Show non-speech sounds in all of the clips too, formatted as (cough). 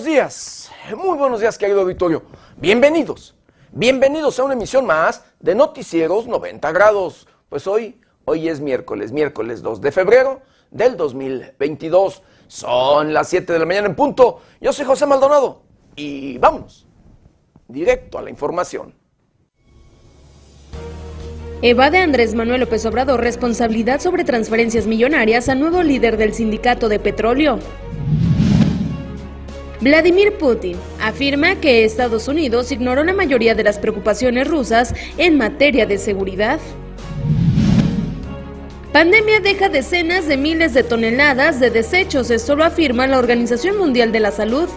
buenos días, muy buenos días querido auditorio. Bienvenidos, bienvenidos a una emisión más de Noticieros 90 grados. Pues hoy, hoy es miércoles, miércoles 2 de febrero del 2022. Son las 7 de la mañana en punto. Yo soy José Maldonado y vámonos directo a la información. Evade Andrés Manuel López Obrador responsabilidad sobre transferencias millonarias al nuevo líder del sindicato de petróleo. Vladimir Putin afirma que Estados Unidos ignoró la mayoría de las preocupaciones rusas en materia de seguridad. Pandemia deja decenas de miles de toneladas de desechos, esto lo afirma la Organización Mundial de la Salud.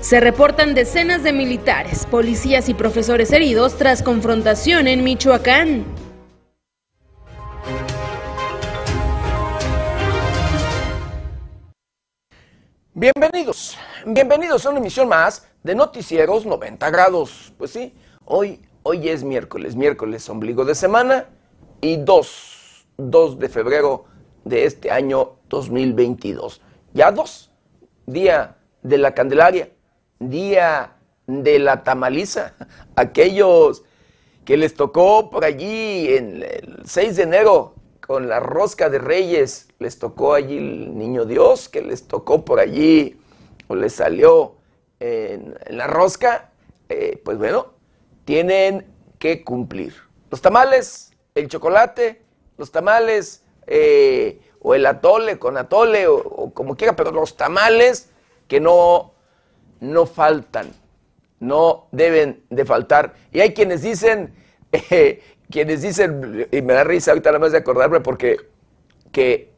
Se reportan decenas de militares, policías y profesores heridos tras confrontación en Michoacán. Bienvenidos, bienvenidos a una emisión más de Noticieros 90 grados. Pues sí, hoy, hoy es miércoles, miércoles ombligo de semana y 2, 2 de febrero de este año 2022. Ya dos, día de la Candelaria, día de la tamaliza. (laughs) Aquellos que les tocó por allí en el 6 de enero con la rosca de reyes, les tocó allí el niño Dios, que les tocó por allí, o les salió en, la rosca, eh, pues bueno, tienen que cumplir. Los tamales, el chocolate, los tamales, eh, o el atole con atole, o, como quiera, pero los tamales que no, no faltan, no deben de faltar. Y hay quienes dicen, (laughs) quienes dicen, y me da risa ahorita nada más de acordarme, porque que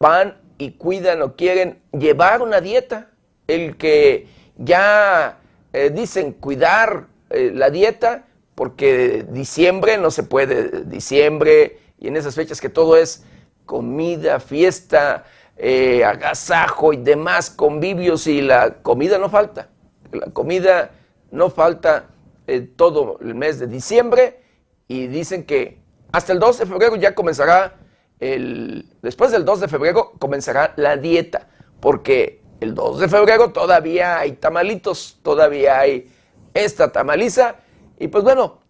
van y cuidan o quieren llevar una dieta, el que ya eh, dicen cuidar eh, la dieta, porque diciembre no se puede, diciembre y en esas fechas que todo es comida, fiesta, eh, agasajo y demás convivios y la comida no falta, la comida no falta todo el mes de diciembre y dicen que hasta el 2 de febrero ya comenzará el, después del 2 de febrero comenzará la dieta, porque el 2 de febrero todavía hay tamalitos, todavía hay esta tamaliza, y pues bueno,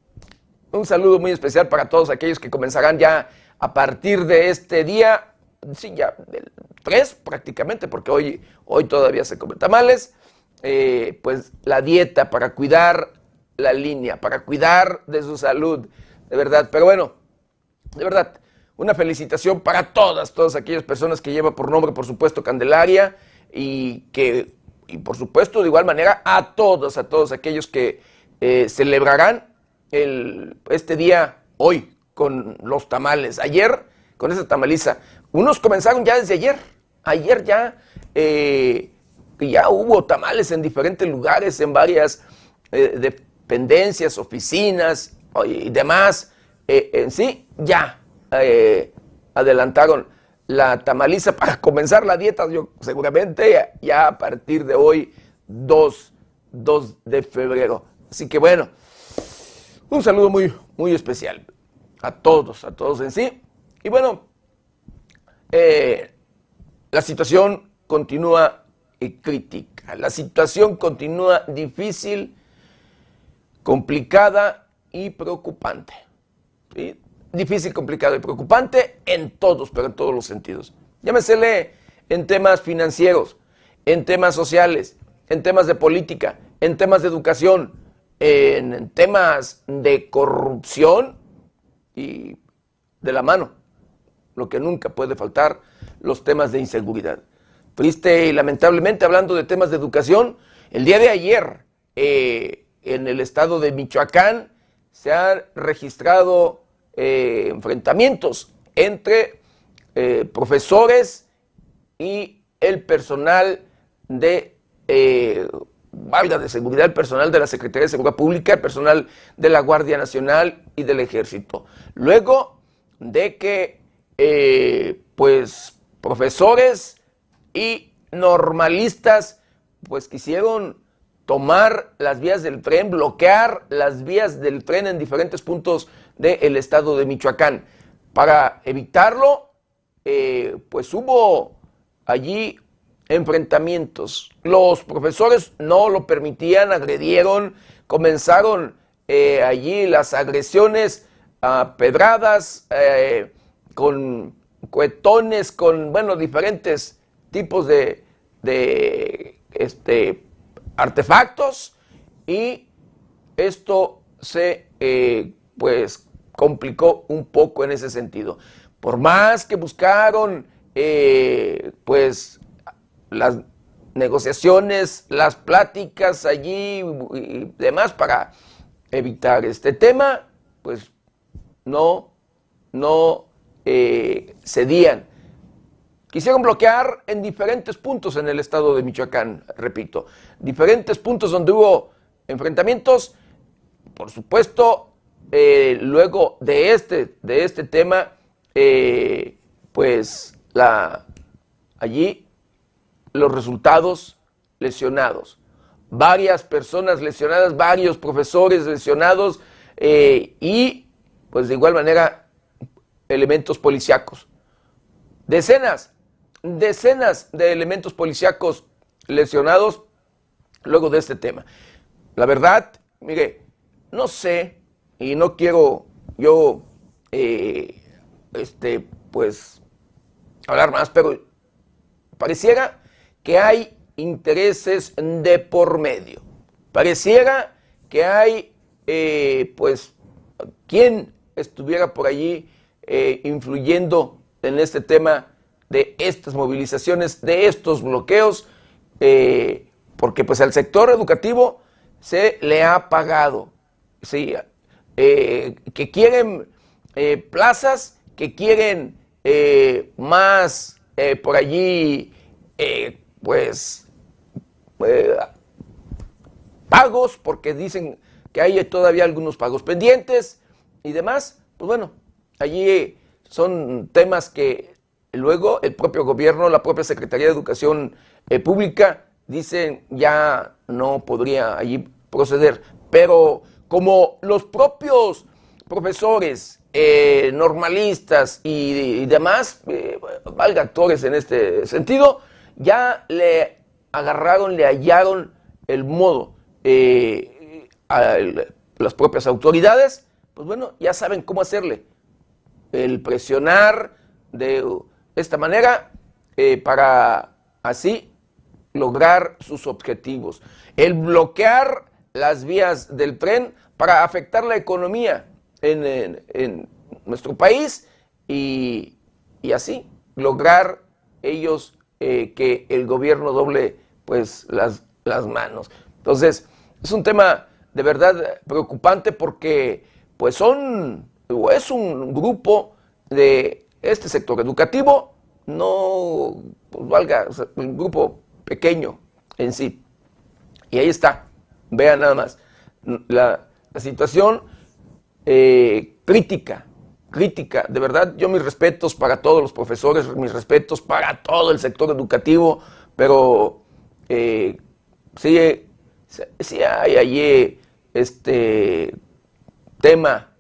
un saludo muy especial para todos aquellos que comenzarán ya a partir de este día, sí, ya del 3 prácticamente, porque hoy, hoy todavía se comen tamales, eh, pues la dieta para cuidar la línea, para cuidar de su salud de verdad. Pero bueno, de verdad, una felicitación para todas, todas aquellas personas que lleva por nombre, por supuesto, Candelaria y que, y por supuesto, de igual manera, a todos, a todos aquellos que eh, celebrarán el, este día hoy con los tamales. Ayer, con esa tamaliza, unos comenzaron ya desde ayer. Ayer ya, eh, ya hubo tamales en diferentes lugares, en varias eh, dependencias, oficinas, y demás, en sí, ya eh, adelantaron la tamaliza para (laughs) comenzar la dieta, yo seguramente ya a partir de hoy, 2, 2 de febrero. Así que bueno, un saludo muy, muy especial a todos, a todos en sí. Y bueno, eh, la situación continúa crítica, la situación continúa difícil, complicada y preocupante. Difícil, complicado y preocupante en todos, pero en todos los sentidos. Llámesele en temas financieros, en temas sociales, en temas de política, en temas de educación, en temas de corrupción y de la mano. Lo que nunca puede faltar, los temas de inseguridad. Triste y lamentablemente, hablando de temas de educación, el día de ayer, eh, en el estado de Michoacán, se han registrado eh, enfrentamientos entre eh, profesores y el personal de, eh, valga de seguridad, el personal de la Secretaría de Seguridad Pública, el personal de la Guardia Nacional y del Ejército. Luego de que, pues, profesores y normalistas, pues, quisieron tomar las vías del tren, bloquear las vías del tren en diferentes puntos del estado de Michoacán. Para evitarlo, eh, pues hubo allí enfrentamientos. Los profesores no lo permitían, agredieron, comenzaron eh, allí las agresiones a pedradas, eh, con cuetones, con, bueno, diferentes tipos de, este, artefactos y esto se, pues, complicó un poco en ese sentido. Por más que buscaron, pues, las negociaciones, las pláticas allí y demás para evitar este tema, pues no, no eh, cedían. Quisieron bloquear en diferentes puntos en el estado de Michoacán, repito, diferentes puntos donde hubo enfrentamientos. Por supuesto, eh, luego de este, de este tema, eh, pues la, allí los resultados lesionados. Varias personas lesionadas, varios profesores lesionados eh, y pues de igual manera elementos policíacos. Decenas, decenas de elementos policíacos lesionados luego de este tema. La verdad, mire, no sé y no quiero yo, eh, este, pues, hablar más, pero pareciera que hay intereses de por medio. Pareciera que hay, eh, pues, quien estuviera por allí eh, influyendo en este tema de estas movilizaciones, de estos bloqueos, porque pues al sector educativo se le ha pagado, ¿sí? Que quieren plazas, que quieren más por allí pues, eh, pagos, porque dicen que hay todavía algunos pagos pendientes y demás, pues bueno, allí son temas que luego el propio gobierno, la propia Secretaría de Educación eh, Pública, dicen ya no podría allí proceder. Pero como los propios profesores, eh, normalistas y, demás, valga actores en este sentido, ya le agarraron, le hallaron el modo eh, a las propias autoridades, pues bueno, ya saben cómo hacerle. El presionar de esta manera eh, para así lograr sus objetivos. El bloquear las vías del tren para afectar la economía en, nuestro país y, y así lograr ellos eh, que el gobierno doble pues las, las manos. Entonces, es un tema de verdad preocupante porque pues son, o es un grupo de este sector educativo, no pues, valga, un grupo pequeño en sí. Y ahí está, vean nada más, la, situación eh, crítica crítica. De verdad, yo mis respetos para todos los profesores, mis respetos para todo el sector educativo, pero eh, sí, hay allí este tema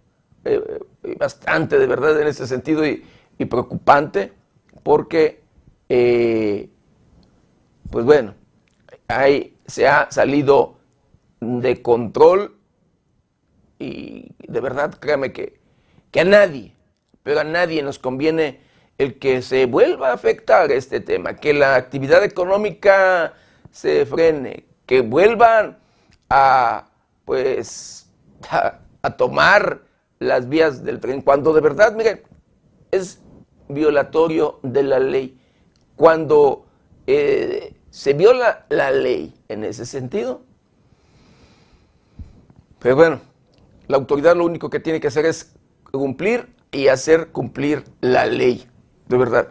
eh, bastante, de verdad, en ese sentido y, preocupante, porque, eh, pues bueno, hay, se ha salido de control y de verdad, créame que que a nadie, pero a nadie nos conviene el que se vuelva a afectar este tema, que la actividad económica se frene, que vuelvan a, pues, a, tomar las vías del tren, cuando de verdad, miren, es violatorio de la ley. Cuando eh, se viola la ley en ese sentido, pero bueno, la autoridad lo único que tiene que hacer es cumplir y hacer cumplir la ley, de verdad.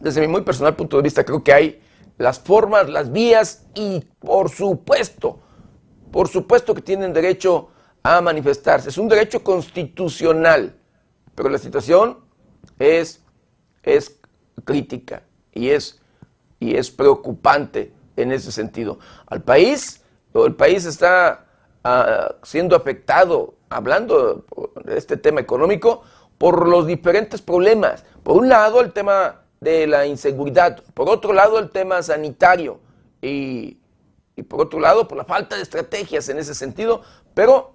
Desde mi muy personal punto de vista, creo que hay las formas, las vías y por supuesto, por supuesto que tienen derecho a manifestarse. Es un derecho constitucional, pero la situación es, es crítica y es, y es preocupante en ese sentido. Al país, el país está ah, siendo afectado hablando de este tema económico por los diferentes problemas. Por un lado, el tema de la inseguridad, por otro lado el tema sanitario y, y por otro lado por la falta de estrategias en ese sentido, pero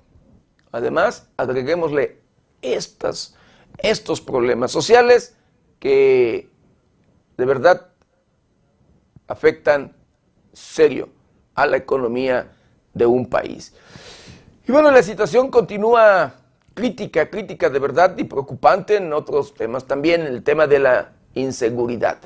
además agreguémosle estas, estos problemas sociales que de verdad afectan serio a la economía de un país. Y bueno, la situación continúa crítica, crítica de verdad y preocupante en otros temas también, el tema de la inseguridad.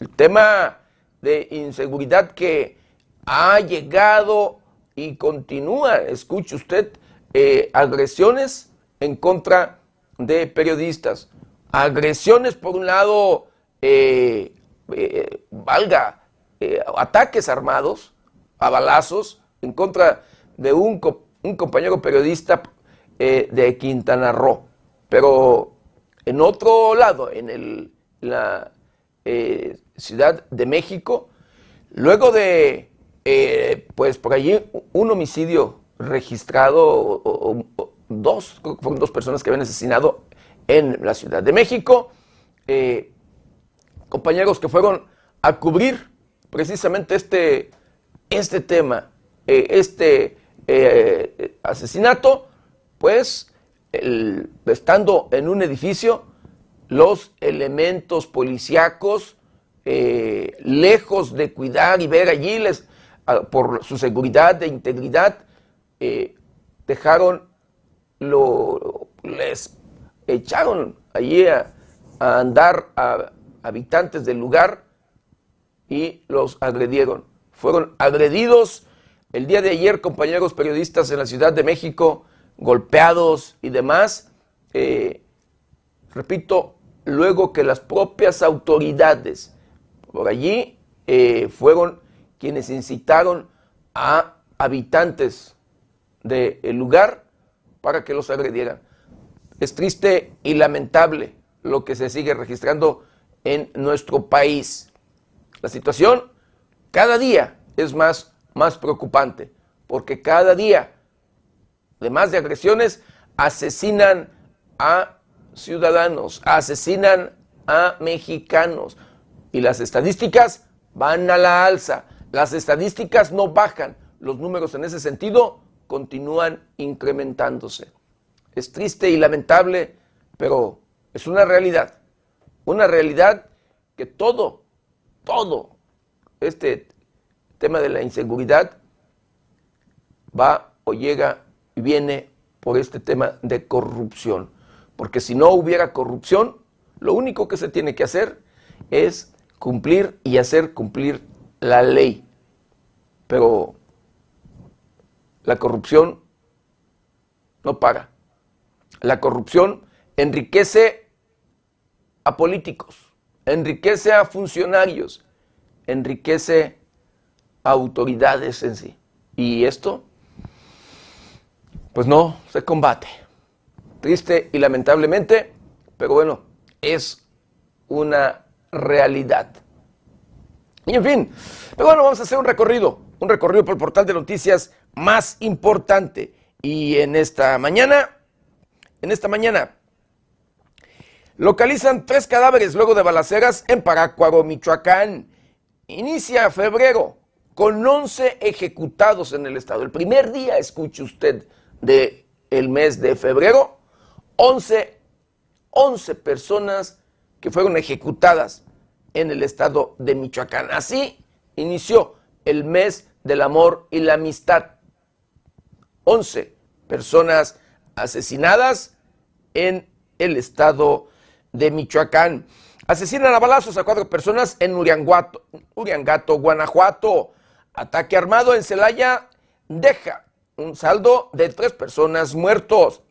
El tema de inseguridad que ha llegado y continúa, escuche usted, eh, agresiones en contra de periodistas. Agresiones, por un lado, eh, eh, valga, ataques armados, a balazos, en contra de un, un compañero periodista de Quintana Roo. Pero en otro lado, en el, la Ciudad de México, luego de, pues por allí, un homicidio registrado dos, fueron dos personas que habían asesinado en la Ciudad de México, eh, compañeros que fueron a cubrir precisamente este, este tema, eh, este eh, asesinato, pues estando en un edificio, los elementos policíacos, lejos de cuidar y ver allí les, por su seguridad e integridad, dejaron lo, les echaron allí a, andar a habitantes del lugar y los agredieron. Fueron agredidos el día de ayer compañeros periodistas en la Ciudad de México, golpeados y demás. Eh, repito, luego que las propias autoridades por allí eh, fueron quienes incitaron a habitantes del lugar para que los agredieran. Es triste y lamentable lo que se sigue registrando en nuestro país. La situación cada día es más, más preocupante, porque cada día, además de agresiones, asesinan a ciudadanos, asesinan a mexicanos. Y las estadísticas van a la alza, las estadísticas no bajan, los números en ese sentido continúan incrementándose. Es triste y lamentable, pero es una realidad. Una realidad que todo, todo este tema de la inseguridad va o llega y viene por este tema de corrupción. Porque si no hubiera corrupción, lo único que se tiene que hacer es cumplir y hacer cumplir la ley. Pero la corrupción no paga. La corrupción enriquece a políticos, enriquece a funcionarios, enriquece a autoridades en sí. Y esto, pues no se combate. Triste y lamentablemente, pero bueno, es una realidad. Y en fin, pero bueno, vamos a hacer un recorrido, un recorrido por el portal de noticias más importante. Y en esta mañana, en esta mañana, localizan tres cadáveres luego de balaceras en Parácuaro, Michoacán. Inicia febrero con 11 ejecutados en el estado. El primer día, escuche usted, de el mes de febrero, 11, 11 personas que fueron ejecutadas en el estado de Michoacán. Así inició el mes del amor y la amistad. 11 personas asesinadas en el estado de Michoacán. Asesinan a balazos a cuatro personas en Uriangato, Guanajuato. Ataque armado en Celaya deja un saldo de tres personas muertos,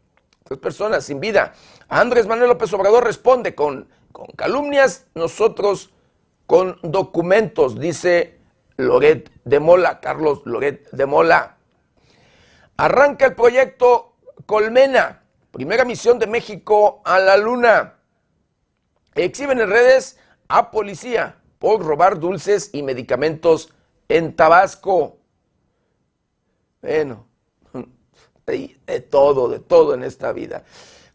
tres personas sin vida. Andrés Manuel López Obrador responde con, con calumnias, nosotros con documentos, dice Loret de Mola, Carlos Loret de Mola. Arranca el proyecto Colmena, primera misión de México a la Luna. Exhiben en redes a policía por robar dulces y medicamentos en Tabasco. Bueno, de todo, de todo en esta vida.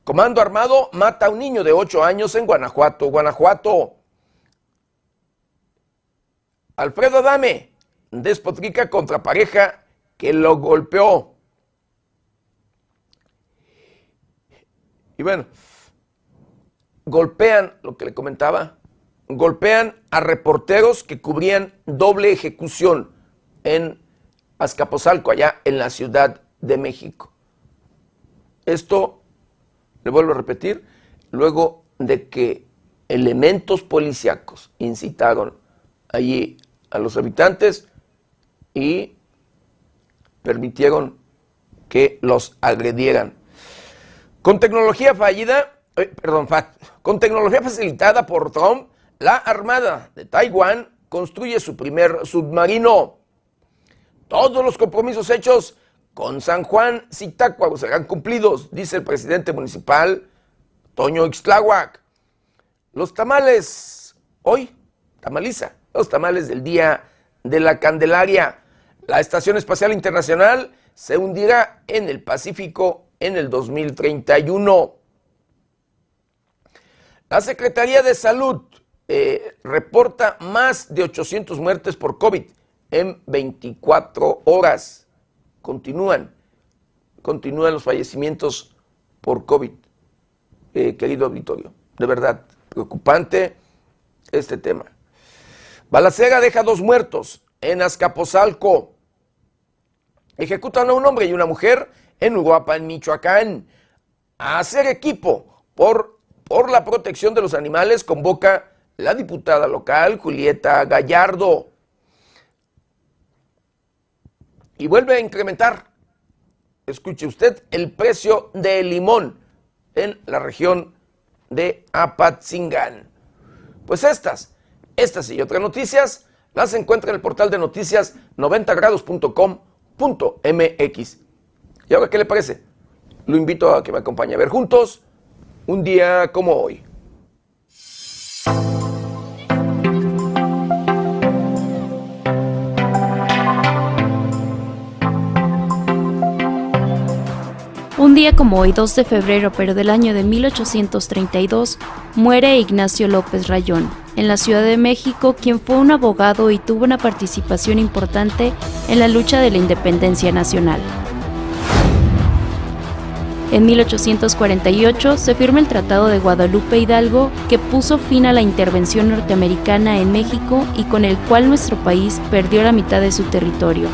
Comando armado mata a un niño de 8 años en Guanajuato, Guanajuato. Alfredo Adame despotrica contra pareja que lo golpeó. Y bueno, golpean, lo que le comentaba, golpean a reporteros que cubrían doble ejecución en Azcapotzalco, allá en la Ciudad de México. Esto, le vuelvo a repetir, luego de que elementos policíacos incitaron allí a los habitantes y permitieron que los agredieran. Con tecnología fallida, eh, perdón, con tecnología facilitada por Trump, la Armada de Taiwán construye su primer submarino. Todos los compromisos hechos con San Juan Zitácuaro serán cumplidos, dice el presidente municipal Toño Ixtláhuac. Los tamales, hoy, tamaliza, los tamales del Día de la Candelaria. La Estación Espacial Internacional se hundirá en el Pacífico en el 2031. La Secretaría de Salud eh, reporta más de 800 muertes por COVID en 24 horas. Continúan, continúan los fallecimientos por COVID, eh, querido auditorio. De verdad, preocupante este tema. Balacera deja dos muertos en Azcapotzalco. Ejecutan a un hombre y una mujer en en Michoacán. A hacer equipo por, por la protección de los animales convoca la diputada local Julieta Gallardo. Y vuelve a incrementar, escuche usted, el precio del limón en la región de Apatzingán. Pues estas, estas y otras noticias las encuentra en el portal de noticias 90grados.com.mx. ¿Y ahora qué le parece? Lo invito a que me acompañe a ver juntos un día como hoy. Como hoy, 2 de febrero, pero del año de 1832, muere Ignacio López Rayón, en la Ciudad de México, quien fue un abogado y tuvo una participación importante en la lucha de la independencia nacional. En 1848 se firma el Tratado de Guadalupe Hidalgo que puso fin a la intervención norteamericana en México y con el cual nuestro país perdió la mitad de su territorio.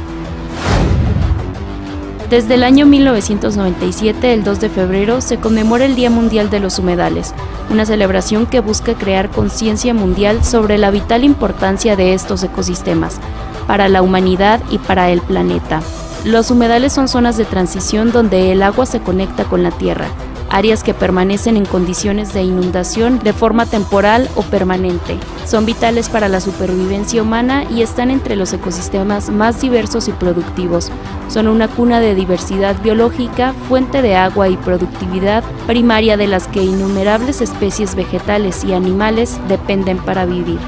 Desde el año 1997, el 2 de febrero, se conmemora el Día Mundial de los Humedales, una celebración que busca crear conciencia mundial sobre la vital importancia de estos ecosistemas para la humanidad y para el planeta. Los humedales son zonas de transición donde el agua se conecta con la tierra, áreas que permanecen en condiciones de inundación de forma temporal o permanente. Son vitales para la supervivencia humana y están entre los ecosistemas más diversos y productivos. Son una cuna de diversidad biológica, fuente de agua y productividad primaria de las que innumerables especies vegetales y animales dependen para vivir.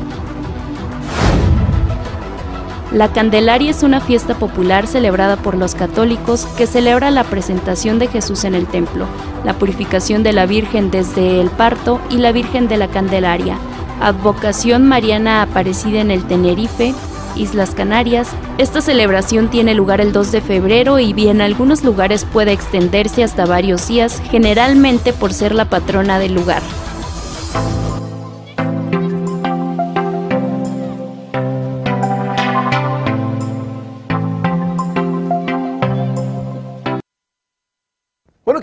La Candelaria es una fiesta popular celebrada por los católicos que celebra la presentación de Jesús en el templo, la purificación de la Virgen desde el parto y la Virgen de la Candelaria, advocación mariana aparecida en el Tenerife, Islas Canarias. Esta celebración tiene lugar el 2 de febrero y en algunos lugares puede extenderse hasta varios días, generalmente por ser la patrona del lugar.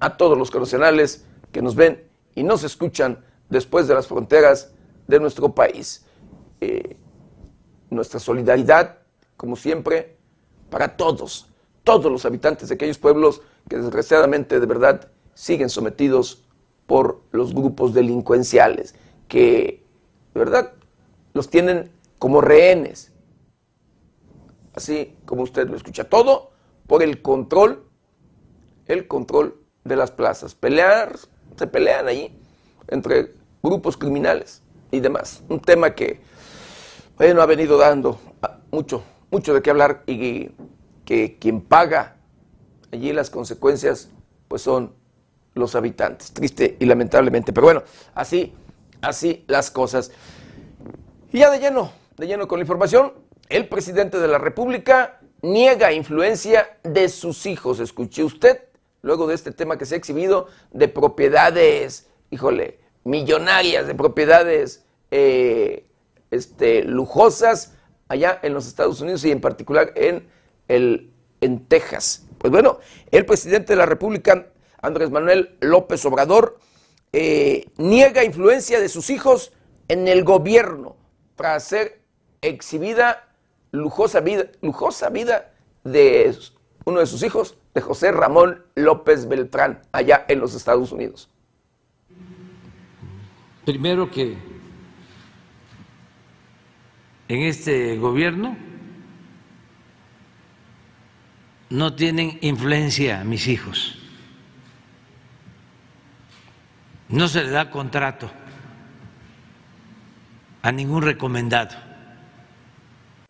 a todos los conocionales que nos ven y nos escuchan después de las fronteras de nuestro país. Eh, nuestra solidaridad, como siempre, para todos, todos los habitantes de aquellos pueblos que desgraciadamente de verdad siguen sometidos por los grupos delincuenciales, que de verdad los tienen como rehenes así como usted lo escucha, todo por el control, el control de las plazas. Pelear, se pelean ahí entre grupos criminales y demás. Un tema que, bueno, ha venido dando mucho, mucho de qué hablar y que quien paga allí las consecuencias, pues son los habitantes, triste y lamentablemente. Pero bueno, así, así las cosas. Y ya de lleno, de lleno con la información, el presidente de la República niega influencia de sus hijos. Escuche usted, luego de este tema que se ha exhibido de propiedades, híjole, millonarias, de propiedades eh, este, lujosas allá en los Estados Unidos y en particular en, el, en Texas. Pues bueno, el presidente de la República Andrés Manuel López Obrador, eh, niega influencia de sus hijos en el gobierno para hacer exhibida lujosa vida, lujosa vida de uno de sus hijos, de José Ramón López Beltrán, allá en los Estados Unidos. Primero que en este gobierno no tienen influencia mis hijos. no se le da contrato a ningún recomendado.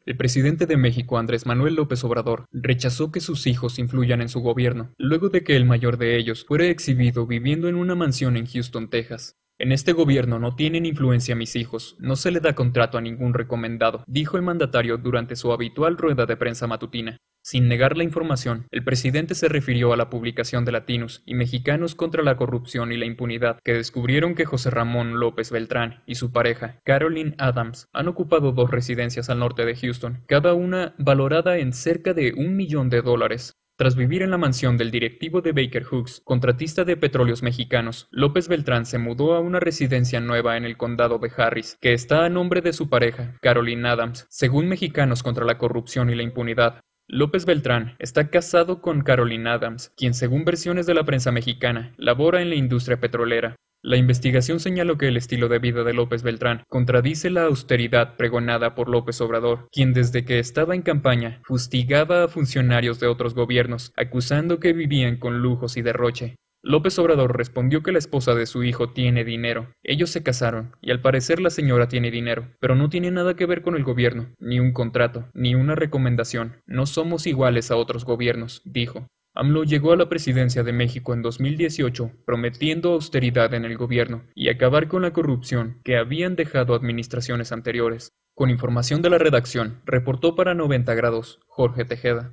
El presidente de México, Andrés Manuel López Obrador, rechazó que sus hijos influyan en su gobierno, luego de que el mayor de ellos fuera exhibido viviendo en una mansión en Houston, Texas. En este gobierno no tienen influencia mis hijos, no se le da contrato a ningún recomendado, dijo el mandatario durante su habitual rueda de prensa matutina. Sin negar la información, el presidente se refirió a la publicación de Latinos y Mexicanos contra la Corrupción y la Impunidad, que descubrieron que José Ramón López Beltrán y su pareja, Caroline Adams, han ocupado dos residencias al norte de Houston, cada una valorada en cerca de un millón de dólares. Tras vivir en la mansión del directivo de Baker Hughes, contratista de petróleos mexicanos, López Beltrán se mudó a una residencia nueva en el condado de Harris, que está a nombre de su pareja, Caroline Adams, según Mexicanos contra la Corrupción y la Impunidad. López Beltrán está casado con Caroline Adams, quien según versiones de la prensa mexicana, labora en la industria petrolera. La investigación señaló que el estilo de vida de López Beltrán contradice la austeridad pregonada por López Obrador, quien desde que estaba en campaña fustigaba a funcionarios de otros gobiernos, acusando que vivían con lujos y derroche. López Obrador respondió que la esposa de su hijo tiene dinero. Ellos se casaron, y al parecer la señora tiene dinero, pero no tiene nada que ver con el gobierno, ni un contrato, ni una recomendación. No somos iguales a otros gobiernos, dijo. AMLO llegó a la presidencia de México en 2018 prometiendo austeridad en el gobierno y acabar con la corrupción que habían dejado administraciones anteriores. Con información de la redacción, reportó para 90 grados Jorge Tejeda.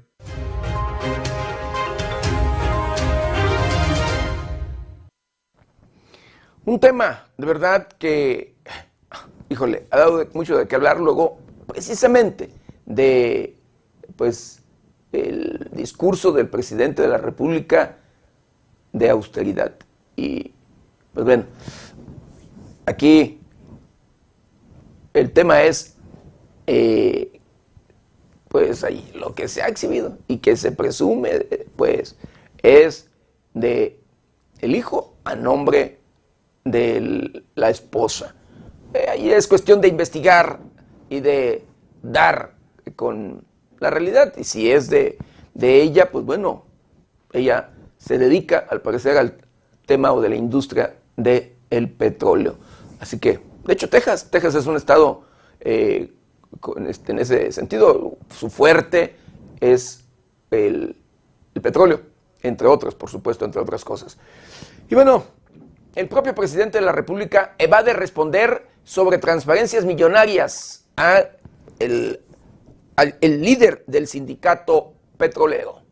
Un tema, de verdad, que, híjole, ha dado mucho de qué hablar luego, precisamente, de, pues, el discurso del presidente de la República de austeridad. Y, pues bueno, aquí el tema es, eh, pues ahí, lo que se ha exhibido y que se presume, pues, es de el hijo a nombre de la esposa. Eh, ahí es cuestión de investigar y de dar con la realidad. Y si es de, ella, pues bueno, ella se dedica al parecer al tema o de la industria del petróleo. Así que, de hecho, Texas, Texas es un estado eh, este, en ese sentido, su fuerte es el, el petróleo, entre otros, por supuesto, entre otras cosas. Y bueno, el propio presidente de la República evade responder sobre transferencias millonarias al el líder del sindicato petrolero.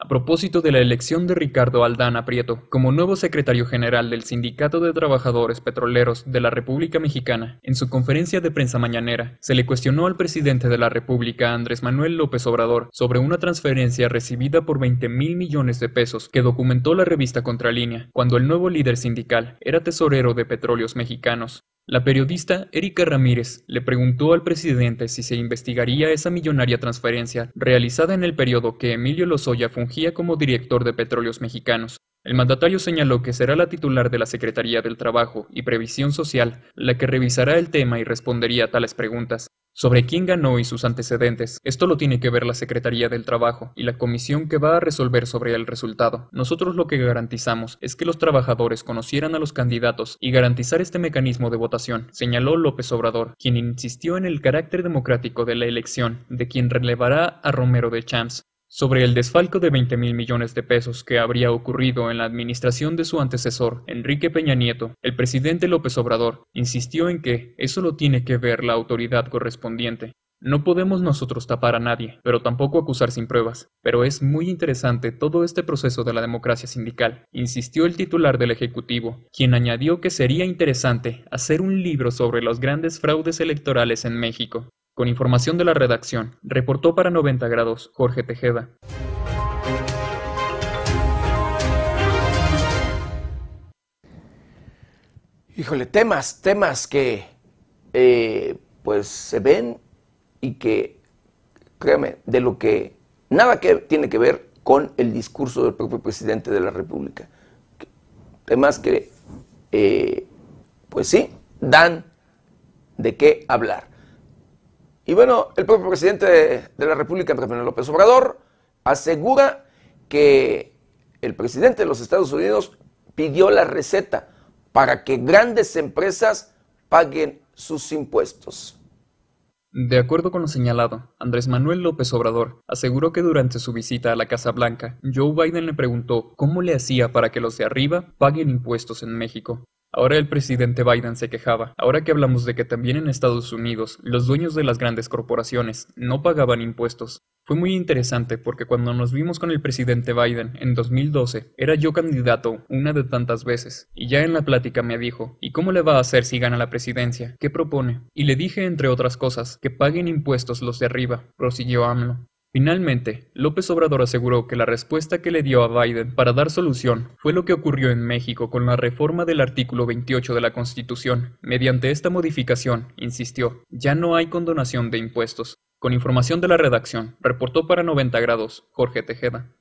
A propósito de la elección de Ricardo Aldana Prieto como nuevo secretario general del Sindicato de Trabajadores Petroleros de la República Mexicana, en su conferencia de prensa mañanera, se le cuestionó al presidente de la República, Andrés Manuel López Obrador, sobre una transferencia recibida por 20 mil millones de pesos que documentó la revista Contralínea, cuando el nuevo líder sindical era tesorero de Petróleos Mexicanos. La periodista Erika Ramírez le preguntó al presidente si se investigaría esa millonaria transferencia realizada en el periodo que Emilio Lozoya fungía como director de Petróleos Mexicanos. El mandatario señaló que será la titular de la Secretaría del Trabajo y Previsión Social la que revisará el tema y respondería a tales preguntas. sobre quién ganó y sus antecedentes. Esto lo tiene que ver la Secretaría del Trabajo y la comisión que va a resolver sobre el resultado. Nosotros lo que garantizamos es que los trabajadores conocieran a los candidatos y garantizar este mecanismo de votación, señaló López Obrador, quien insistió en el carácter democrático de la elección de quien relevará a Romero de Champs. Sobre el desfalco de 20 mil millones de pesos que habría ocurrido en la administración de su antecesor, Enrique Peña Nieto, el presidente López Obrador insistió en que eso lo tiene que ver la autoridad correspondiente. No podemos nosotros tapar a nadie, pero tampoco acusar sin pruebas. Pero es muy interesante todo este proceso de la democracia sindical, insistió el titular del Ejecutivo, quien añadió que sería interesante hacer un libro sobre los grandes fraudes electorales en México. Con información de la redacción, reportó para 90 grados Jorge Tejeda. Híjole, temas, temas que eh, pues se ven y que, créame, de lo que nada que tiene que ver con el discurso del propio presidente de la República. Temas que, eh, pues sí, dan de qué hablar. Y bueno, el propio presidente de, la República, Andrés Manuel López Obrador, asegura que el presidente de los Estados Unidos pidió la receta para que grandes empresas paguen sus impuestos. De acuerdo con lo señalado, Andrés Manuel López Obrador aseguró que durante su visita a la Casa Blanca, Joe Biden le preguntó cómo le hacía para que los de arriba paguen impuestos en México. Ahora el presidente Biden se quejaba, ahora que hablamos de que también en Estados Unidos los dueños de las grandes corporaciones no pagaban impuestos. Fue muy interesante porque cuando nos vimos con el presidente Biden en 2012, era yo candidato una de tantas veces, y ya en la plática me dijo, ¿y cómo le va a hacer si gana la presidencia? ¿Qué propone? Y le dije, entre otras cosas, que paguen impuestos los de arriba, prosiguió AMLO. Finalmente, López Obrador aseguró que la respuesta que le dio a Biden para dar solución fue lo que ocurrió en México con la reforma del artículo 28 de la Constitución. Mediante esta modificación, insistió, ya no hay condonación de impuestos. Con información de la redacción, reportó para 90 grados Jorge Tejeda.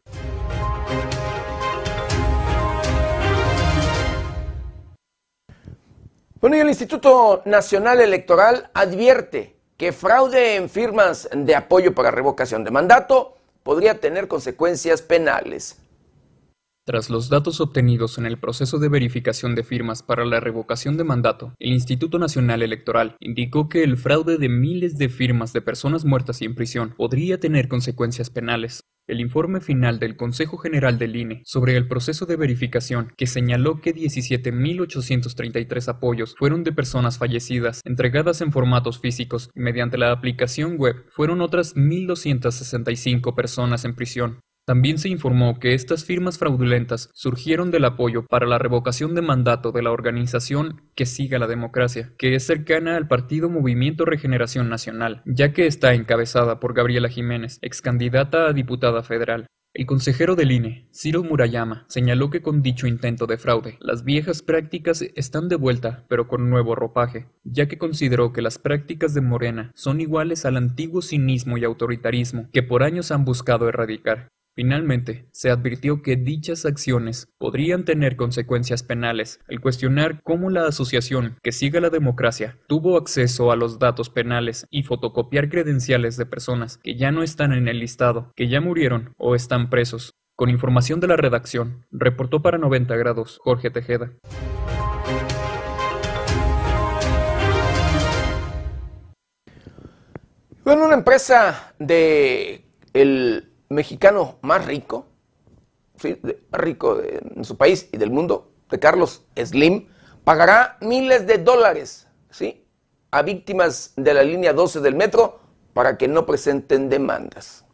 Bueno, y el Instituto Nacional Electoral advierte que fraude en firmas de apoyo para revocación de mandato podría tener consecuencias penales. Tras los datos obtenidos en el proceso de verificación de firmas para la revocación de mandato, el Instituto Nacional Electoral indicó que el fraude de miles de firmas de personas muertas y en prisión podría tener consecuencias penales. El informe final del Consejo General del INE sobre el proceso de verificación, que señaló que 17.833 apoyos fueron de personas fallecidas entregadas en formatos físicos y mediante la aplicación web, fueron otras 1.265 personas en prisión. También se informó que estas firmas fraudulentas surgieron del apoyo para la revocación de mandato de la organización Que Siga la Democracia, que es cercana al partido Movimiento Regeneración Nacional, ya que está encabezada por Gabriela Jiménez, ex candidata a diputada federal. El consejero del INE, Ciro Murayama, señaló que con dicho intento de fraude, las viejas prácticas están de vuelta, pero con nuevo ropaje, ya que consideró que las prácticas de Morena son iguales al antiguo cinismo y autoritarismo que por años han buscado erradicar. Finalmente, se advirtió que dichas acciones podrían tener consecuencias penales al cuestionar cómo la asociación que siga la democracia tuvo acceso a los datos penales y fotocopiar credenciales de personas que ya no están en el listado, que ya murieron o están presos. Con información de la redacción, reportó para 90 grados Jorge Tejeda. Bueno, una empresa de el mexicano más rico, rico en su país y del mundo, de Carlos Slim, pagará miles de dólares ¿sí? a víctimas de la línea 12 del metro para que no presenten demandas.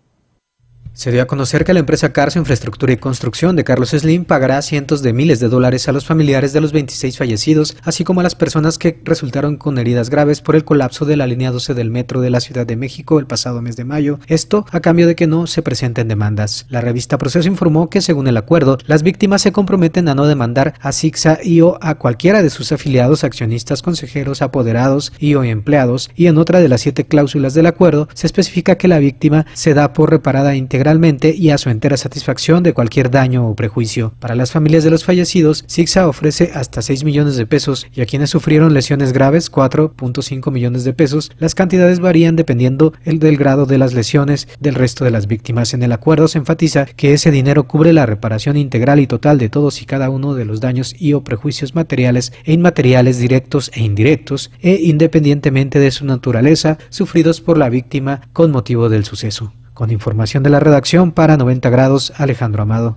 Se dio a conocer que la empresa Carso Infraestructura y Construcción de Carlos Slim pagará cientos de miles de dólares a los familiares de los 26 fallecidos, así como a las personas que resultaron con heridas graves por el colapso de la línea 12 del metro de la Ciudad de México el pasado mes de mayo, esto a cambio de que no se presenten demandas. La revista Proceso informó que según el acuerdo, las víctimas se comprometen a no demandar a SIXA y o a cualquiera de sus afiliados, accionistas, consejeros, apoderados y o empleados, y en otra de las siete cláusulas del acuerdo se especifica que la víctima se da por reparada íntegra y a su entera satisfacción de cualquier daño o prejuicio. Para las familias de los fallecidos, SIGSA ofrece hasta 6 millones de pesos y a quienes sufrieron lesiones graves 4.5 millones de pesos. Las cantidades varían dependiendo el del grado de las lesiones del resto de las víctimas. En el acuerdo se enfatiza que ese dinero cubre la reparación integral y total de todos y cada uno de los daños y o prejuicios materiales e inmateriales directos e indirectos e independientemente de su naturaleza sufridos por la víctima con motivo del suceso. Con información de la redacción para 90 grados, Alejandro Amado.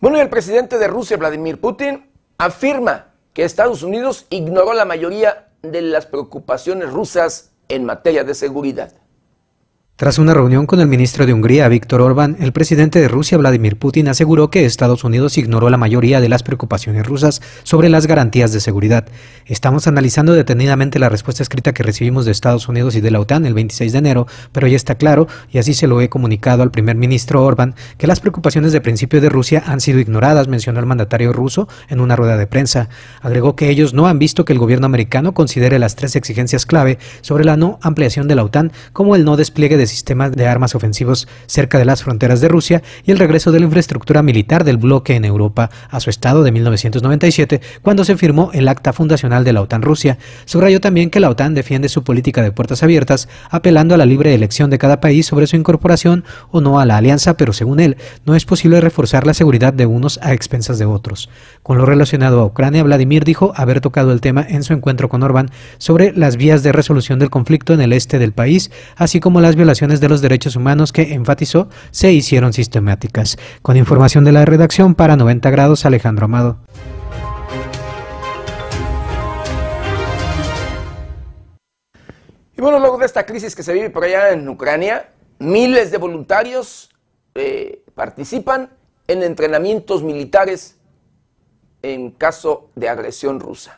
Bueno, y el presidente de Rusia, Vladimir Putin, afirma que Estados Unidos ignoró la mayoría de las preocupaciones rusas en materia de seguridad. Tras una reunión con el ministro de Hungría, Víctor Orbán, el presidente de Rusia, Vladimir Putin, aseguró que Estados Unidos ignoró la mayoría de las preocupaciones rusas sobre las garantías de seguridad. Estamos analizando detenidamente la respuesta escrita que recibimos de Estados Unidos y de la OTAN el 26 de enero, pero ya está claro, y así se lo he comunicado al primer ministro Orbán, que las preocupaciones de principio de Rusia han sido ignoradas, mencionó el mandatario ruso en una rueda de prensa. Agregó que ellos no han visto que el gobierno americano considere las tres exigencias clave sobre la no ampliación de la OTAN como el no despliegue de sistemas de armas ofensivos cerca de las fronteras de Rusia y el regreso de la infraestructura militar del bloque en Europa a su estado de 1997, cuando se firmó el acta fundacional de la OTAN Rusia. Subrayó también que la OTAN defiende su política de puertas abiertas, apelando a la libre elección de cada país sobre su incorporación o no a la alianza, pero según él, no es posible reforzar la seguridad de unos a expensas de otros. Con lo relacionado a Ucrania, Vladimir dijo haber tocado el tema en su encuentro con Orbán sobre las vías de resolución del conflicto en el este del país, así como las de los derechos humanos que enfatizó se hicieron sistemáticas. Con información de la redacción para 90 grados, Alejandro Amado. Y bueno, luego de esta crisis que se vive por allá en Ucrania, miles de voluntarios eh, participan en entrenamientos militares en caso de agresión rusa.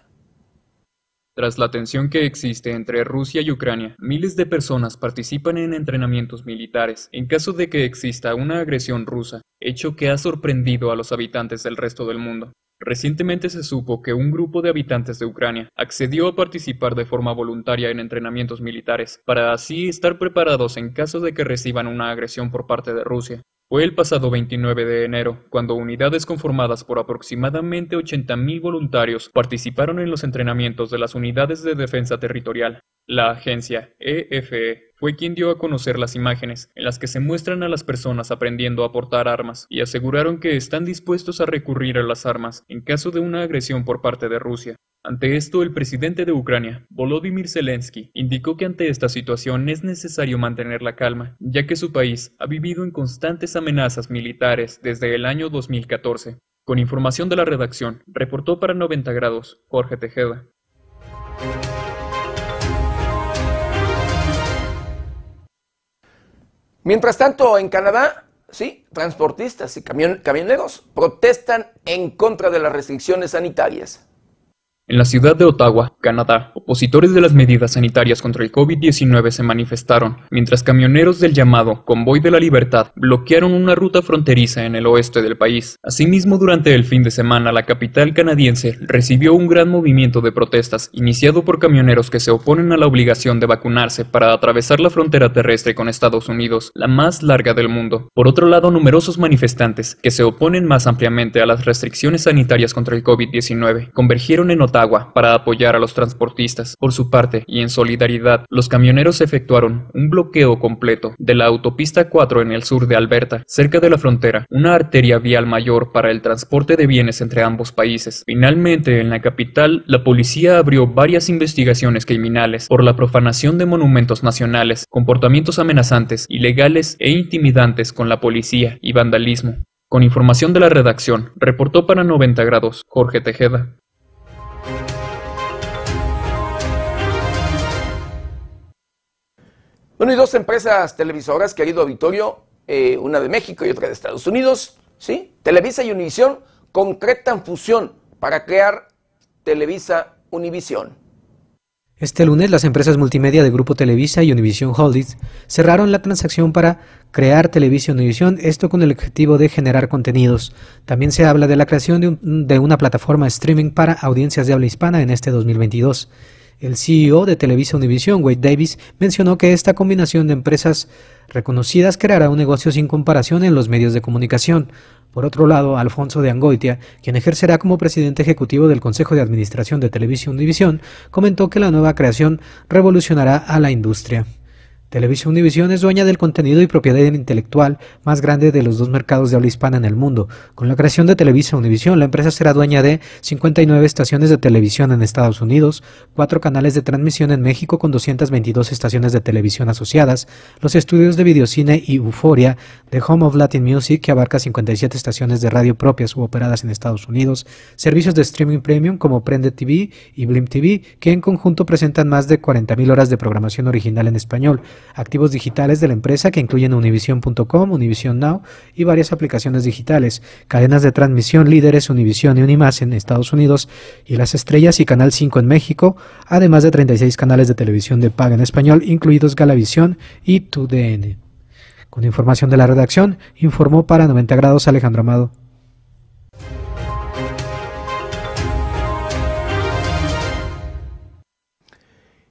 Tras la tensión que existe entre Rusia y Ucrania, miles de personas participan en entrenamientos militares en caso de que exista una agresión rusa, hecho que ha sorprendido a los habitantes del resto del mundo. Recientemente se supo que un grupo de habitantes de Ucrania accedió a participar de forma voluntaria en entrenamientos militares, para así estar preparados en caso de que reciban una agresión por parte de Rusia. Fue el pasado 29 de enero, cuando unidades conformadas por aproximadamente 80.000 voluntarios participaron en los entrenamientos de las unidades de defensa territorial. La agencia EFE e fue quien dio a conocer las imágenes en las que se muestran a las personas aprendiendo a portar armas y aseguraron que están dispuestos a recurrir a las armas en caso de una agresión por parte de Rusia. Ante esto, el presidente de Ucrania, Volodymyr Zelensky, indicó que ante esta situación es necesario mantener la calma, ya que su país ha vivido en constantes amenazas militares desde el año 2014. Con información de la redacción, reportó para 90 grados Jorge Tejeda. Mientras tanto, en Canadá, sí, transportistas y camioneros protestan en contra de las restricciones sanitarias. En la ciudad de Ottawa, Canadá, opositores de las medidas sanitarias contra el COVID-19 se manifestaron, mientras camioneros del llamado Convoy de la Libertad bloquearon una ruta fronteriza en el oeste del país. Asimismo, durante el fin de semana, la capital canadiense recibió un gran movimiento de protestas, iniciado por camioneros que se oponen a la obligación de vacunarse para atravesar la frontera terrestre con Estados Unidos, la más larga del mundo. Por otro lado, numerosos manifestantes, que se oponen más ampliamente a las restricciones sanitarias contra el COVID-19, convergieron en Ottawa para apoyar a los transportistas. Por su parte, y en solidaridad, los camioneros efectuaron un bloqueo completo de la autopista 4 en el sur de Alberta, cerca de la frontera, una arteria vial mayor para el transporte de bienes entre ambos países. Finalmente, en la capital, la policía abrió varias investigaciones criminales por la profanación de monumentos nacionales, comportamientos amenazantes, ilegales e intimidantes con la policía y vandalismo. Con información de la redacción, reportó para 90 grados Jorge Tejeda. Bueno, y dos empresas televisoras, querido auditorio, eh, una de México y otra de Estados Unidos, ¿sí? Televisa y Univisión concretan fusión para crear Televisa Univisión. Este lunes las empresas multimedia de Grupo Televisa y Univision Holdings cerraron la transacción para crear Televisa Univisión, esto con el objetivo de generar contenidos. También se habla de la creación de, de una plataforma streaming para audiencias de habla hispana en este 2022. El CEO de Televisa Univision, Wade Davis, mencionó que esta combinación de empresas reconocidas creará un negocio sin comparación en los medios de comunicación. Por otro lado, Alfonso de Angoitia, quien ejercerá como presidente ejecutivo del Consejo de Administración de Televisión Univisión, comentó que la nueva creación revolucionará a la industria. Televisión Univisión es dueña del contenido y propiedad intelectual más grande de los dos mercados de habla hispana en el mundo. Con la creación de Televisa Univisión, la empresa será dueña de 59 estaciones de televisión en Estados Unidos, cuatro canales de transmisión en México con 222 estaciones de televisión asociadas, los estudios de videocine y Euforia de Home of Latin Music, que abarca 57 estaciones de radio propias u operadas en Estados Unidos, servicios de streaming premium como Prende TV y Blim TV, que en conjunto presentan más de 40.000 horas de programación original en español, activos digitales de la empresa que incluyen univision.com, Univision Now y varias aplicaciones digitales, cadenas de transmisión líderes Univision y Unimás en Estados Unidos y Las Estrellas y Canal 5 en México, además de 36 canales de televisión de paga en español, incluidos Galavisión y TUDN. Con información de la redacción, informó para 90 grados Alejandro Amado.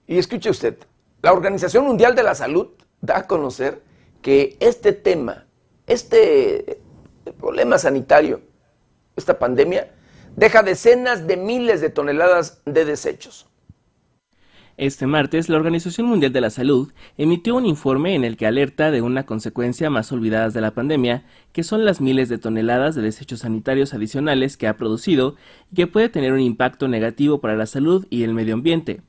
Y escuche usted, la Organización Mundial de la Salud da a conocer que este tema, este problema sanitario, esta pandemia, deja decenas de miles de toneladas de desechos. Este martes, la Organización Mundial de la Salud emitió un informe en el que alerta de una consecuencia más olvidada de la pandemia, que son las miles de toneladas de desechos sanitarios adicionales que ha producido y que puede tener un impacto negativo para la salud y el medio ambiente.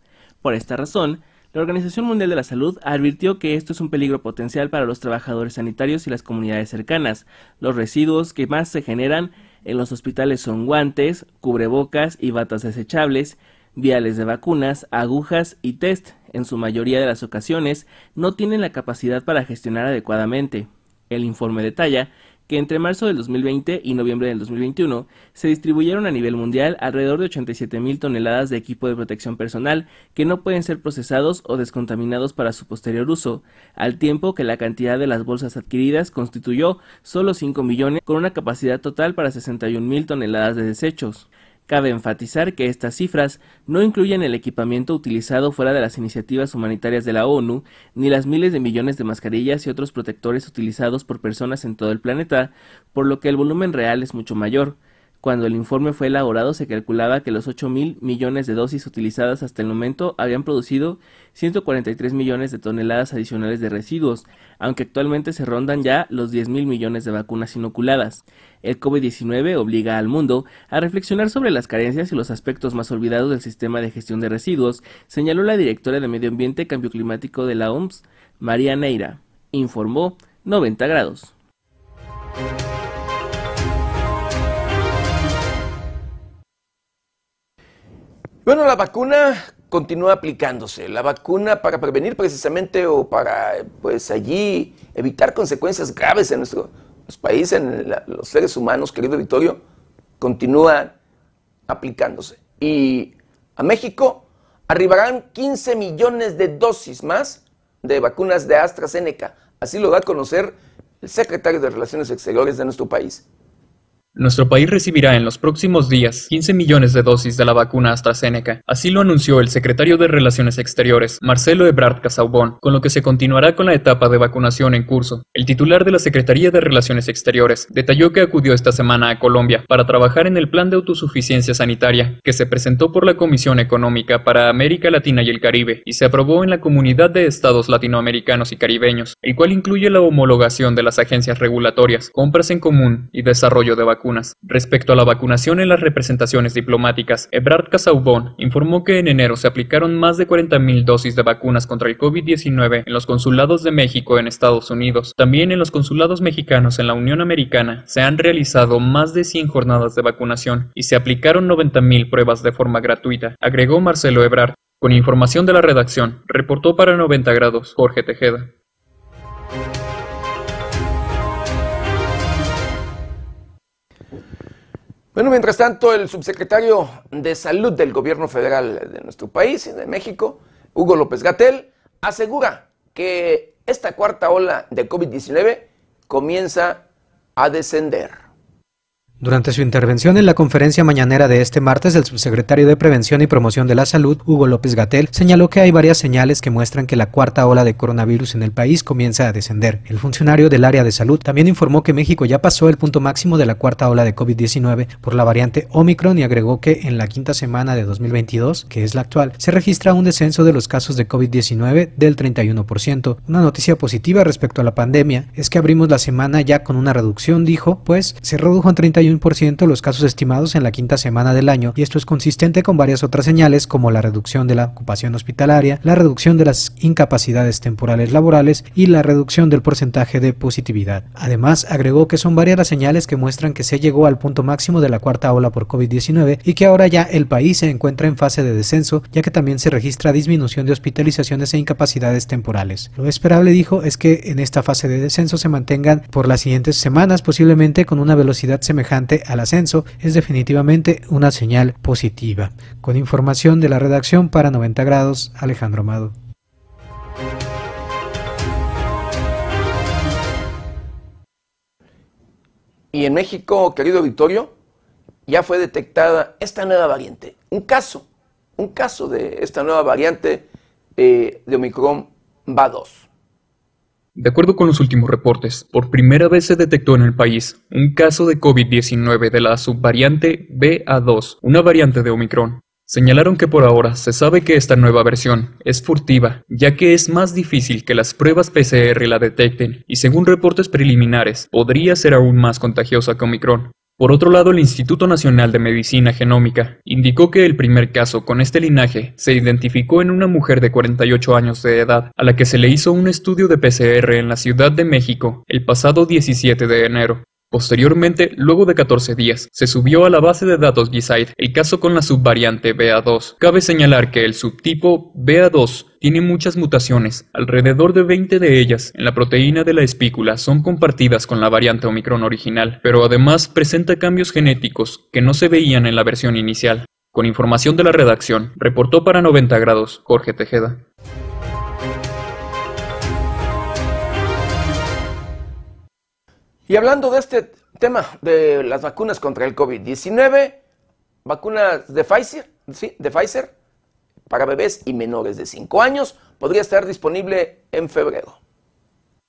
Por esta razón, la Organización Mundial de la Salud advirtió que esto es un peligro potencial para los trabajadores sanitarios y las comunidades cercanas. Los residuos que más se generan en los hospitales son guantes, cubrebocas y batas desechables, viales de vacunas, agujas y test. En su mayoría de las ocasiones no tienen la capacidad para gestionar adecuadamente. El informe detalla que entre marzo del 2020 y noviembre del 2021 se distribuyeron a nivel mundial alrededor de 87 mil toneladas de equipo de protección personal que no pueden ser procesados o descontaminados para su posterior uso, al tiempo que la cantidad de las bolsas adquiridas constituyó solo 5 millones con una capacidad total para 61 mil toneladas de desechos. Cabe enfatizar que estas cifras no incluyen el equipamiento utilizado fuera de las iniciativas humanitarias de la ONU, ni las miles de millones de mascarillas y otros protectores utilizados por personas en todo el planeta, por lo que el volumen real es mucho mayor. Cuando el informe fue elaborado se calculaba que los 8 mil millones de dosis utilizadas hasta el momento habían producido 143 millones de toneladas adicionales de residuos, aunque actualmente se rondan ya los 10 mil millones de vacunas inoculadas. El COVID-19 obliga al mundo a reflexionar sobre las carencias y los aspectos más olvidados del sistema de gestión de residuos, señaló la directora de Medio Ambiente y Cambio Climático de la OMS, María Neira. Informó 90 grados. Bueno, la vacuna continúa aplicándose. La vacuna para prevenir precisamente o para, pues allí, evitar consecuencias graves en nuestro, país, en los seres humanos, querido Vittorio, continúa aplicándose. Y a México arribarán 15 millones de dosis más de vacunas de AstraZeneca. Así lo da a conocer el secretario de Relaciones Exteriores de nuestro país. Nuestro país recibirá en los próximos días 15 millones de dosis de la vacuna AstraZeneca. Así lo anunció el secretario de Relaciones Exteriores, Marcelo Ebrard Casaubon, con lo que se continuará con la etapa de vacunación en curso. El titular de la Secretaría de Relaciones Exteriores detalló que acudió esta semana a Colombia para trabajar en el plan de autosuficiencia sanitaria que se presentó por la Comisión Económica para América Latina y el Caribe y se aprobó en la Comunidad de Estados Latinoamericanos y Caribeños, el cual incluye la homologación de las agencias regulatorias, compras en común y desarrollo de vacunas Respecto a la vacunación en las representaciones diplomáticas, Ebrard Casaubon informó que en enero se aplicaron más de 40.000 dosis de vacunas contra el COVID-19 en los consulados de México en Estados Unidos. También en los consulados mexicanos en la Unión Americana se han realizado más de 100 jornadas de vacunación y se aplicaron 90.000 pruebas de forma gratuita, agregó Marcelo Ebrard. Con información de la redacción, reportó para 90 grados Jorge Tejeda. Bueno, mientras tanto, el subsecretario de Salud del Gobierno Federal de nuestro país, de México, Hugo López Gatel, asegura que esta cuarta ola de COVID-19 comienza a descender. Durante su intervención en la conferencia mañanera de este martes, el subsecretario de Prevención y Promoción de la Salud, Hugo López Gatel, señaló que hay varias señales que muestran que la cuarta ola de coronavirus en el país comienza a descender. El funcionario del área de salud también informó que México ya pasó el punto máximo de la cuarta ola de COVID-19 por la variante Omicron y agregó que en la quinta semana de 2022, que es la actual, se registra un descenso de los casos de COVID-19 del 31%. Una noticia positiva respecto a la pandemia es que abrimos la semana ya con una reducción, dijo, pues se redujo en 31 los casos estimados en la quinta semana del año, y esto es consistente con varias otras señales como la reducción de la ocupación hospitalaria, la reducción de las incapacidades temporales laborales y la reducción del porcentaje de positividad. Además, agregó que son varias las señales que muestran que se llegó al punto máximo de la cuarta ola por COVID-19 y que ahora ya el país se encuentra en fase de descenso, ya que también se registra disminución de hospitalizaciones e incapacidades temporales. Lo esperable, dijo, es que en esta fase de descenso se mantengan por las siguientes semanas, posiblemente con una velocidad semejante al ascenso es definitivamente una señal positiva. Con información de la redacción para 90 grados, Alejandro Amado. Y en México, querido Victorio, ya fue detectada esta nueva variante. Un caso, un caso de esta nueva variante eh, de Omicron BA2. De acuerdo con los últimos reportes, por primera vez se detectó en el país un caso de COVID-19 de la subvariante BA2, una variante de Omicron. Señalaron que por ahora se sabe que esta nueva versión es furtiva, ya que es más difícil que las pruebas PCR la detecten y según reportes preliminares podría ser aún más contagiosa que Omicron. Por otro lado, el Instituto Nacional de Medicina Genómica indicó que el primer caso con este linaje se identificó en una mujer de 48 años de edad, a la que se le hizo un estudio de PCR en la Ciudad de México el pasado 17 de enero. Posteriormente, luego de 14 días, se subió a la base de datos Gisaid el caso con la subvariante BA2. Cabe señalar que el subtipo BA2 tiene muchas mutaciones, alrededor de 20 de ellas en la proteína de la espícula son compartidas con la variante Omicron original, pero además presenta cambios genéticos que no se veían en la versión inicial. Con información de la redacción, reportó para 90 grados Jorge Tejeda. Y hablando de este tema de las vacunas contra el COVID-19, vacunas de Pfizer, ¿sí? de Pfizer para bebés y menores de 5 años podría estar disponible en febrero.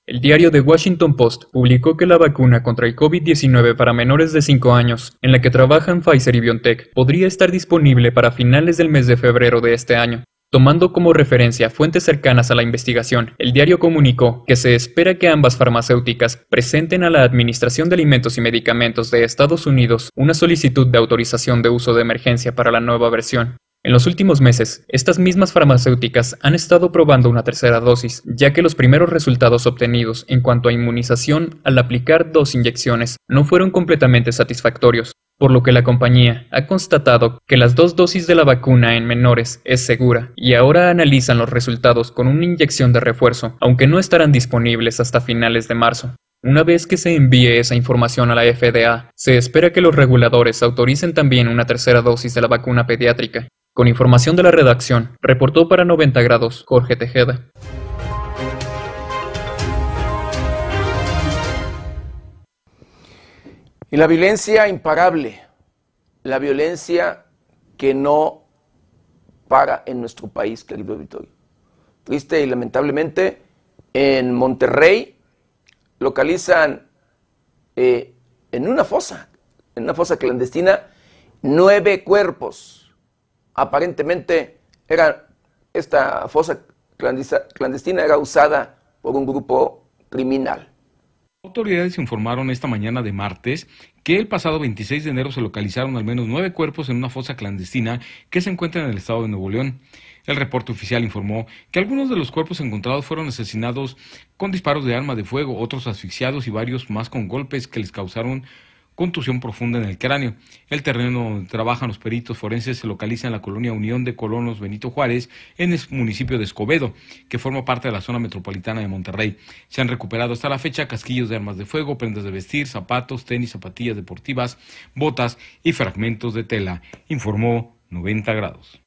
El diario The Washington Post publicó que la vacuna contra el COVID-19 para menores de 5 años, en la que trabajan Pfizer y BioNTech, podría estar disponible para finales del mes de febrero de este año. Tomando como referencia fuentes cercanas a la investigación, el diario comunicó que se espera que ambas farmacéuticas presenten a la Administración de Alimentos y Medicamentos de Estados Unidos una solicitud de autorización de uso de emergencia para la nueva versión. En los últimos meses, estas mismas farmacéuticas han estado probando una tercera dosis, ya que los primeros resultados obtenidos en cuanto a inmunización al aplicar dos inyecciones no fueron completamente satisfactorios, por lo que la compañía ha constatado que las dos dosis de la vacuna en menores es segura y ahora analizan los resultados con una inyección de refuerzo, aunque no estarán disponibles hasta finales de marzo. Una vez que se envíe esa información a la FDA, se espera que los reguladores autoricen también una tercera dosis de la vacuna pediátrica. Con información de la redacción, reportó para 90 grados Jorge Tejeda. Y la violencia imparable, la violencia que no para en nuestro país, querido Vittorio. Triste y lamentablemente, en Monterrey localizan eh, en una fosa, en una fosa clandestina, nueve cuerpos. Aparentemente era esta fosa clandestina era usada por un grupo criminal. Autoridades informaron esta mañana de martes que el pasado 26 de enero se localizaron al menos nueve cuerpos en una fosa clandestina que se encuentra en el estado de Nuevo León. El reporte oficial informó que algunos de los cuerpos encontrados fueron asesinados con disparos de arma de fuego, otros asfixiados y varios más con golpes que les causaron contusión profunda en el cráneo. El terreno donde trabajan los peritos forenses se localiza en la colonia Unión de Colonos Benito Juárez, en el municipio de Escobedo, que forma parte de la zona metropolitana de Monterrey. Se han recuperado hasta la fecha casquillos de armas de fuego, prendas de vestir, zapatos, tenis, zapatillas deportivas, botas y fragmentos de tela, informó 90 grados.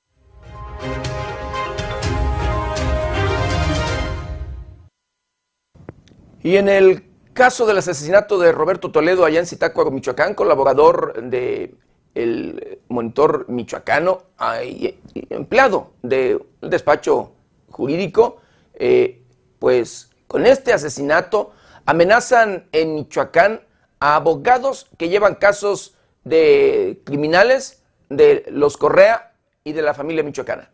Y en el caso del asesinato de Roberto Toledo allá en Zitácuaro, Michoacán, colaborador de el monitor michoacano, empleado del despacho jurídico, eh, pues con este asesinato amenazan en Michoacán a abogados que llevan casos de criminales de los Correa y de la familia michoacana.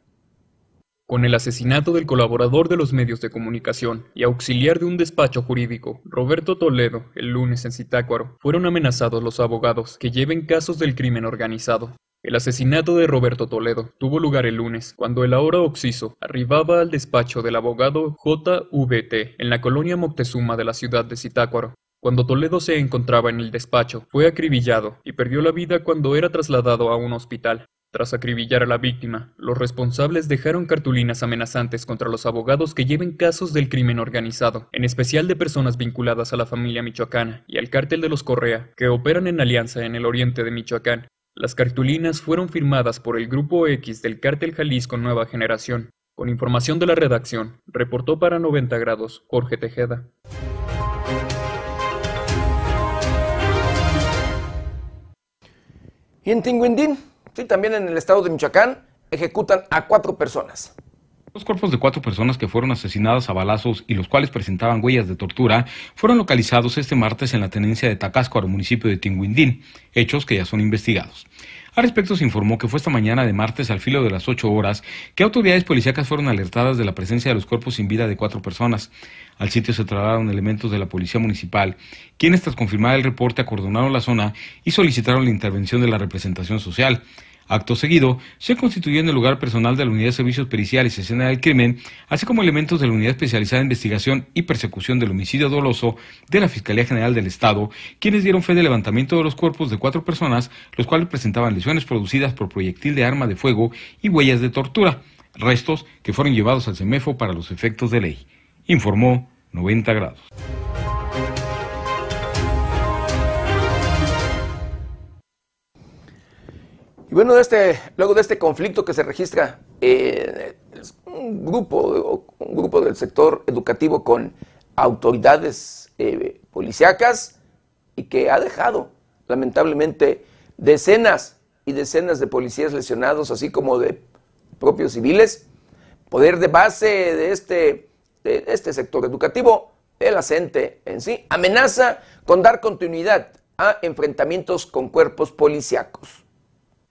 Con el asesinato del colaborador de los medios de comunicación y auxiliar de un despacho jurídico, Roberto Toledo, el lunes en Zitácuaro, fueron amenazados los abogados que lleven casos del crimen organizado. El asesinato de Roberto Toledo tuvo lugar el lunes, cuando el ahora Oxiso arribaba al despacho del abogado JVT en la colonia Moctezuma de la ciudad de Zitácuaro. Cuando Toledo se encontraba en el despacho, fue acribillado y perdió la vida cuando era trasladado a un hospital. Tras acribillar a la víctima, los responsables dejaron cartulinas amenazantes contra los abogados que lleven casos del crimen organizado, en especial de personas vinculadas a la familia michoacana y al cártel de los Correa, que operan en alianza en el oriente de Michoacán. Las cartulinas fueron firmadas por el Grupo X del cártel Jalisco Nueva Generación. Con información de la redacción, reportó para 90 grados Jorge Tejeda. En Tinguindín, Sí, también en el estado de Michoacán ejecutan a cuatro personas. Los cuerpos de cuatro personas que fueron asesinadas a balazos y los cuales presentaban huellas de tortura fueron localizados este martes en la tenencia de Tacasco, al municipio de Tinguindín, hechos que ya son investigados. Al respecto se informó que fue esta mañana de martes al filo de las ocho horas que autoridades policíacas fueron alertadas de la presencia de los cuerpos sin vida de cuatro personas. Al sitio se trasladaron elementos de la Policía Municipal, quienes tras confirmar el reporte acordonaron la zona y solicitaron la intervención de la representación social. Acto seguido, se constituyó en el lugar personal de la Unidad de Servicios Periciales y Escena del Crimen, así como elementos de la Unidad Especializada de Investigación y Persecución del Homicidio Doloso de la Fiscalía General del Estado, quienes dieron fe del levantamiento de los cuerpos de cuatro personas, los cuales presentaban lesiones producidas por proyectil de arma de fuego y huellas de tortura, restos que fueron llevados al CEMEFO para los efectos de ley. Informó 90 grados. Y bueno, de este, luego de este conflicto que se registra eh, un, grupo, un grupo del sector educativo con autoridades eh, policíacas y que ha dejado lamentablemente decenas y decenas de policías lesionados, así como de propios civiles, poder de base de este, este sector educativo, el acente en sí, amenaza con dar continuidad a enfrentamientos con cuerpos policíacos.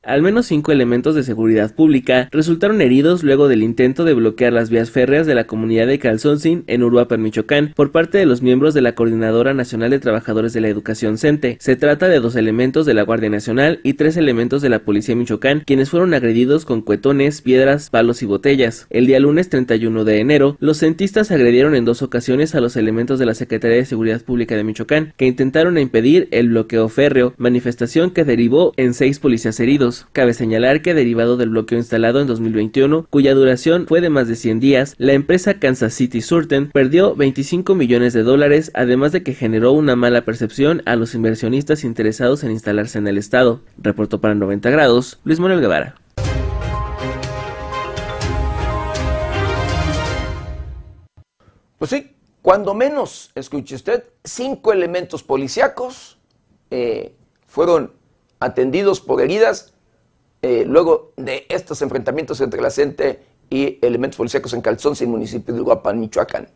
Al menos cinco elementos de seguridad pública resultaron heridos luego del intento de bloquear las vías férreas de la comunidad de Calzoncin en Uruapan, Michoacán, por parte de los miembros de la Coordinadora Nacional de Trabajadores de la Educación CENTE. Se trata de dos elementos de la Guardia Nacional y tres elementos de la Policía Michoacán, quienes fueron agredidos con cuetones, piedras, palos y botellas. El día lunes 31 de enero, los centistas agredieron en dos ocasiones a los elementos de la Secretaría de Seguridad Pública de Michoacán, que intentaron impedir el bloqueo férreo, manifestación que derivó en seis policías heridos. Cabe señalar que derivado del bloqueo instalado en 2021, cuya duración fue de más de 100 días, la empresa Kansas City Surten perdió 25 millones de dólares, además de que generó una mala percepción a los inversionistas interesados en instalarse en el estado. Reportó para 90 grados Luis Manuel Guevara. Pues sí, cuando menos, escuche usted, cinco elementos policíacos eh, fueron atendidos por heridas eh, luego de estos enfrentamientos entre la CENTE y elementos policíacos en Calzón, sin municipio de Uruapan, Michoacán.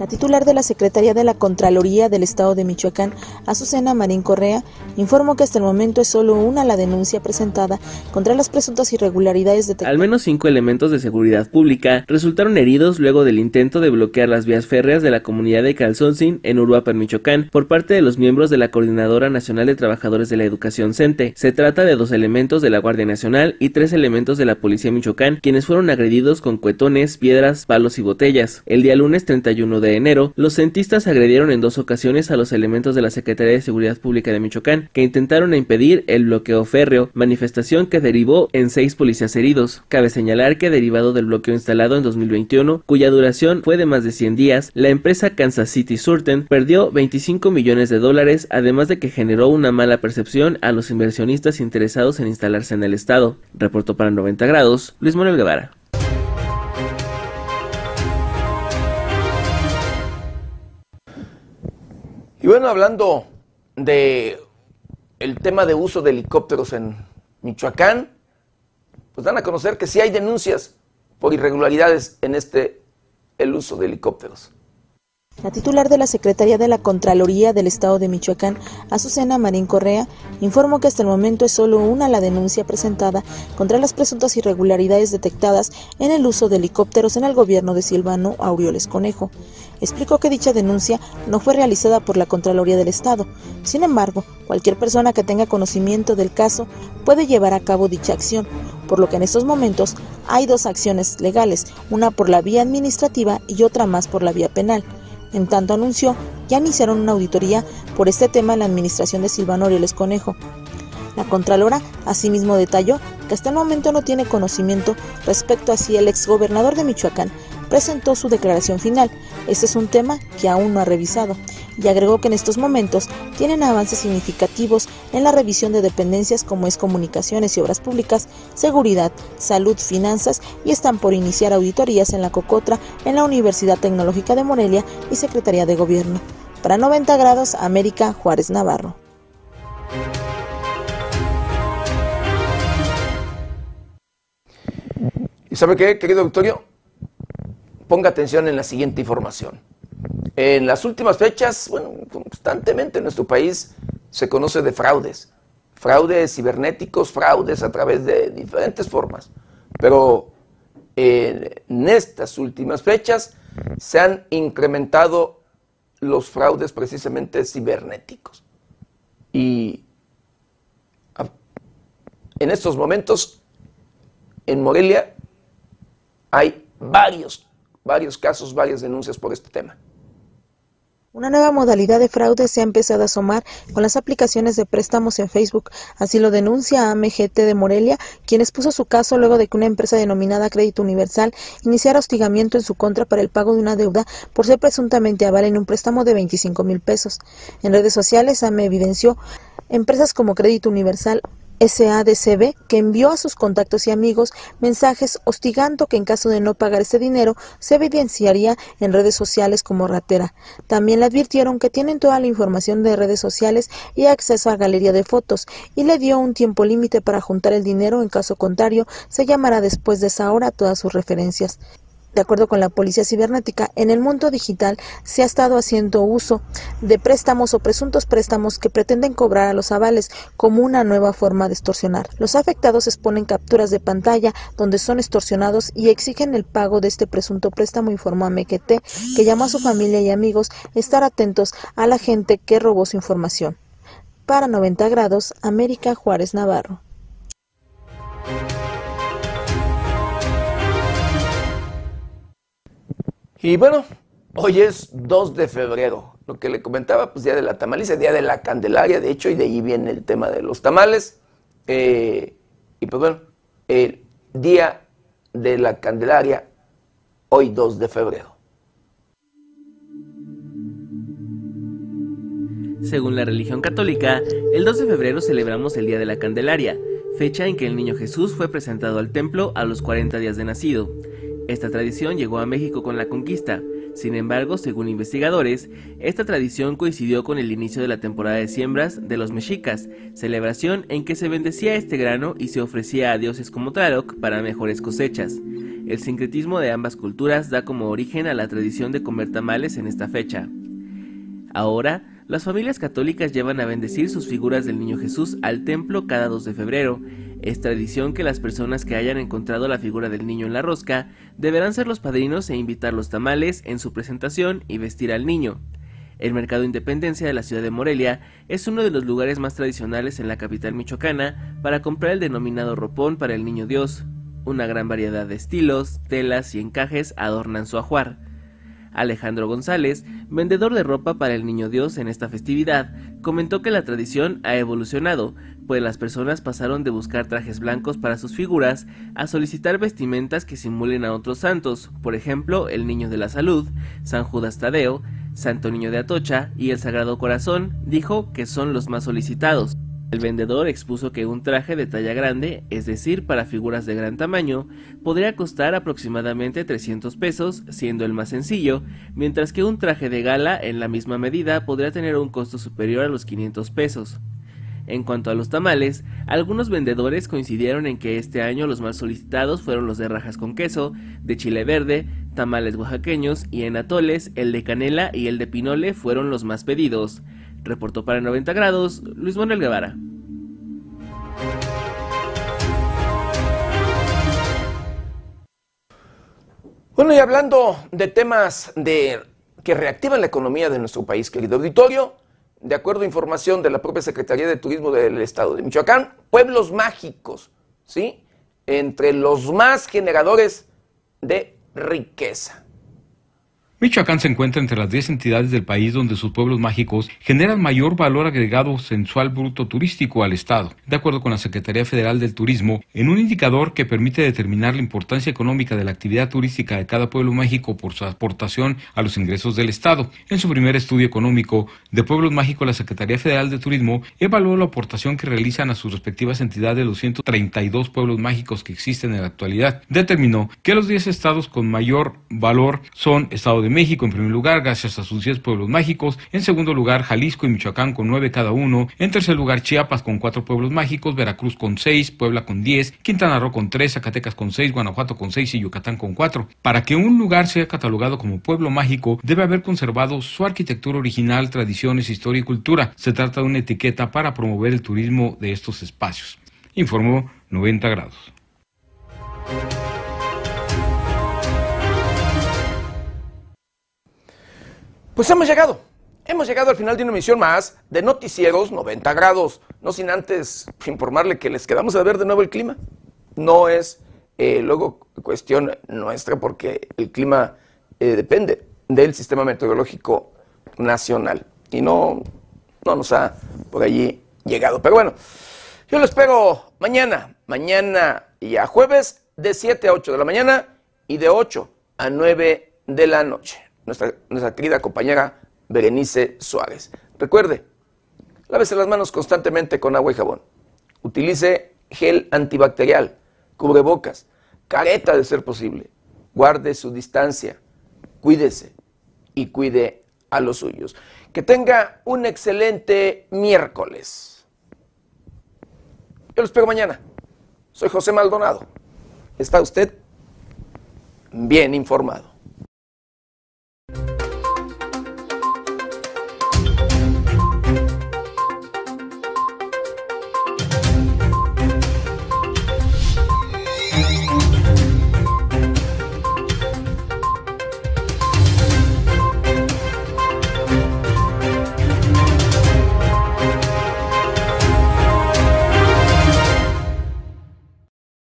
La titular de la Secretaría de la Contraloría del Estado de Michoacán, Azucena Marín Correa, informó que hasta el momento es solo una la denuncia presentada contra las presuntas irregularidades de Al menos cinco elementos de seguridad pública resultaron heridos luego del intento de bloquear las vías férreas de la comunidad de Calzoncin en Uruapan, Michoacán, por parte de los miembros de la Coordinadora Nacional de Trabajadores de la Educación CENTE. Se trata de dos elementos de la Guardia Nacional y tres elementos de la Policía Michoacán, quienes fueron agredidos con cuetones, piedras, palos y botellas. El día lunes 31 de de enero, los centistas agredieron en dos ocasiones a los elementos de la Secretaría de Seguridad Pública de Michoacán, que intentaron impedir el bloqueo férreo, manifestación que derivó en seis policías heridos. Cabe señalar que derivado del bloqueo instalado en 2021, cuya duración fue de más de 100 días, la empresa Kansas City Surten perdió 25 millones de dólares, además de que generó una mala percepción a los inversionistas interesados en instalarse en el estado. Reportó para 90 grados Luis Manuel Guevara. Y bueno, hablando de el tema de uso de helicópteros en Michoacán, pues dan a conocer que sí hay denuncias por irregularidades en este el uso de helicópteros. La titular de la Secretaría de la Contraloría del Estado de Michoacán, Azucena Marín Correa, informó que hasta el momento es solo una la denuncia presentada contra las presuntas irregularidades detectadas en el uso de helicópteros en el gobierno de Silvano Aureoles Conejo. Explicó que dicha denuncia no fue realizada por la Contraloría del Estado. Sin embargo, cualquier persona que tenga conocimiento del caso puede llevar a cabo dicha acción, por lo que en estos momentos hay dos acciones legales, una por la vía administrativa y otra más por la vía penal. En tanto anunció que iniciaron una auditoría por este tema en la administración de Silvano Orioles Conejo. La Contralora asimismo detalló que hasta el momento no tiene conocimiento respecto a si el exgobernador de Michoacán presentó su declaración final. Este es un tema que aún no ha revisado y agregó que en estos momentos tienen avances significativos en la revisión de dependencias como es comunicaciones y obras públicas, seguridad, salud, finanzas y están por iniciar auditorías en la Cocotra, en la Universidad Tecnológica de Morelia y Secretaría de Gobierno. Para 90 grados, América Juárez Navarro. ¿Y sabe qué, querido Victorio? Ponga atención en la siguiente información. En las últimas fechas, bueno, constantemente en nuestro país se conoce de fraudes, fraudes cibernéticos, fraudes a través de diferentes formas. Pero en estas últimas fechas se han incrementado los fraudes precisamente cibernéticos. Y en estos momentos, en Morelia, hay varios, varios casos, varias denuncias por este tema. Una nueva modalidad de fraude se ha empezado a asomar con las aplicaciones de préstamos en Facebook. Así lo denuncia AMGT de Morelia, quien expuso su caso luego de que una empresa denominada Crédito Universal iniciara hostigamiento en su contra para el pago de una deuda por ser presuntamente aval en un préstamo de 25 mil pesos. En redes sociales, AME evidenció empresas como Crédito Universal SADCB, que envió a sus contactos y amigos mensajes hostigando que en caso de no pagar ese dinero se evidenciaría en redes sociales como ratera. También le advirtieron que tienen toda la información de redes sociales y acceso a galería de fotos y le dio un tiempo límite para juntar el dinero, en caso contrario se llamará después de esa hora todas sus referencias. De acuerdo con la Policía Cibernética, en el mundo digital se ha estado haciendo uso de préstamos o presuntos préstamos que pretenden cobrar a los avales como una nueva forma de extorsionar. Los afectados exponen capturas de pantalla donde son extorsionados y exigen el pago de este presunto préstamo, informó a Mequete, que llamó a su familia y amigos estar atentos a la gente que robó su información. Para 90 grados, América Juárez Navarro. Y bueno, hoy es 2 de febrero. Lo que le comentaba, pues día de la tamaliza, día de la Candelaria, de hecho, y de ahí viene el tema de los tamales. Eh, y pues bueno, el día de la Candelaria, hoy 2 de febrero. Según la religión católica, el 2 de febrero celebramos el Día de la Candelaria, fecha en que el niño Jesús fue presentado al templo a los 40 días de nacido. Esta tradición llegó a México con la conquista. Sin embargo, según investigadores, esta tradición coincidió con el inicio de la temporada de siembras de los mexicas, celebración en que se bendecía este grano y se ofrecía a dioses como Tlaloc para mejores cosechas. El sincretismo de ambas culturas da como origen a la tradición de comer tamales en esta fecha. Ahora, las familias católicas llevan a bendecir sus figuras del Niño Jesús al templo cada 2 de febrero. Es tradición que las personas que hayan encontrado la figura del niño en la rosca deberán ser los padrinos e invitar los tamales en su presentación y vestir al niño. El Mercado Independencia de la ciudad de Morelia es uno de los lugares más tradicionales en la capital michoacana para comprar el denominado ropón para el Niño Dios. Una gran variedad de estilos, telas y encajes adornan su ajuar. Alejandro González, vendedor de ropa para el Niño Dios en esta festividad, comentó que la tradición ha evolucionado, pues las personas pasaron de buscar trajes blancos para sus figuras a solicitar vestimentas que simulen a otros santos, por ejemplo, el Niño de la Salud, San Judas Tadeo, Santo Niño de Atocha y el Sagrado Corazón, dijo que son los más solicitados. El vendedor expuso que un traje de talla grande, es decir, para figuras de gran tamaño, podría costar aproximadamente 300 pesos, siendo el más sencillo, mientras que un traje de gala en la misma medida podría tener un costo superior a los 500 pesos. En cuanto a los tamales, algunos vendedores coincidieron en que este año los más solicitados fueron los de rajas con queso, de chile verde, tamales oaxaqueños y en atoles el de canela y el de pinole fueron los más pedidos. Reportó para 90 grados Luis Manuel Guevara. Bueno, y hablando de temas de que reactivan la economía de nuestro país, querido auditorio, de acuerdo a información de la propia Secretaría de Turismo del Estado de Michoacán, pueblos mágicos, ¿sí? Entre los más generadores de riqueza. Michoacán se encuentra entre las 10 entidades del país donde sus pueblos mágicos generan mayor valor agregado sensual bruto turístico al Estado, de acuerdo con la Secretaría Federal del Turismo, en un indicador que permite determinar la importancia económica de la actividad turística de cada pueblo mágico por su aportación a los ingresos del Estado. En su primer estudio económico de pueblos mágicos, la Secretaría Federal de Turismo evaluó la aportación que realizan a sus respectivas entidades los 132 pueblos mágicos que existen en la actualidad. Determinó que los 10 estados con mayor valor son Estado de México en primer lugar, gracias a sus 10 pueblos mágicos. En segundo lugar, Jalisco y Michoacán con 9 cada uno. En tercer lugar, Chiapas con 4 pueblos mágicos, Veracruz con 6, Puebla con 10, Quintana Roo con 3, Zacatecas con 6, Guanajuato con 6 y Yucatán con 4. Para que un lugar sea catalogado como pueblo mágico, debe haber conservado su arquitectura original, tradiciones, historia y cultura. Se trata de una etiqueta para promover el turismo de estos espacios. Informó 90 grados. Pues hemos llegado. Hemos llegado al final de una emisión más de Noticieros 90 grados. No sin antes informarle que les quedamos a ver de nuevo el clima. No es eh, luego cuestión nuestra porque el clima eh, depende del sistema meteorológico nacional y no, no nos ha por allí llegado. Pero bueno, yo lo espero mañana, mañana y a jueves de 7 a 8 de la mañana y de 8 a 9 de la noche nuestra, nuestra querida compañera Berenice Suárez. Recuerde, lávese las manos constantemente con agua y jabón. Utilice gel antibacterial, cubrebocas, careta de ser posible. Guarde su distancia, cuídese y cuide a los suyos. Que tenga un excelente miércoles. Yo lo espero mañana. Soy José Maldonado. ¿Está usted bien informado?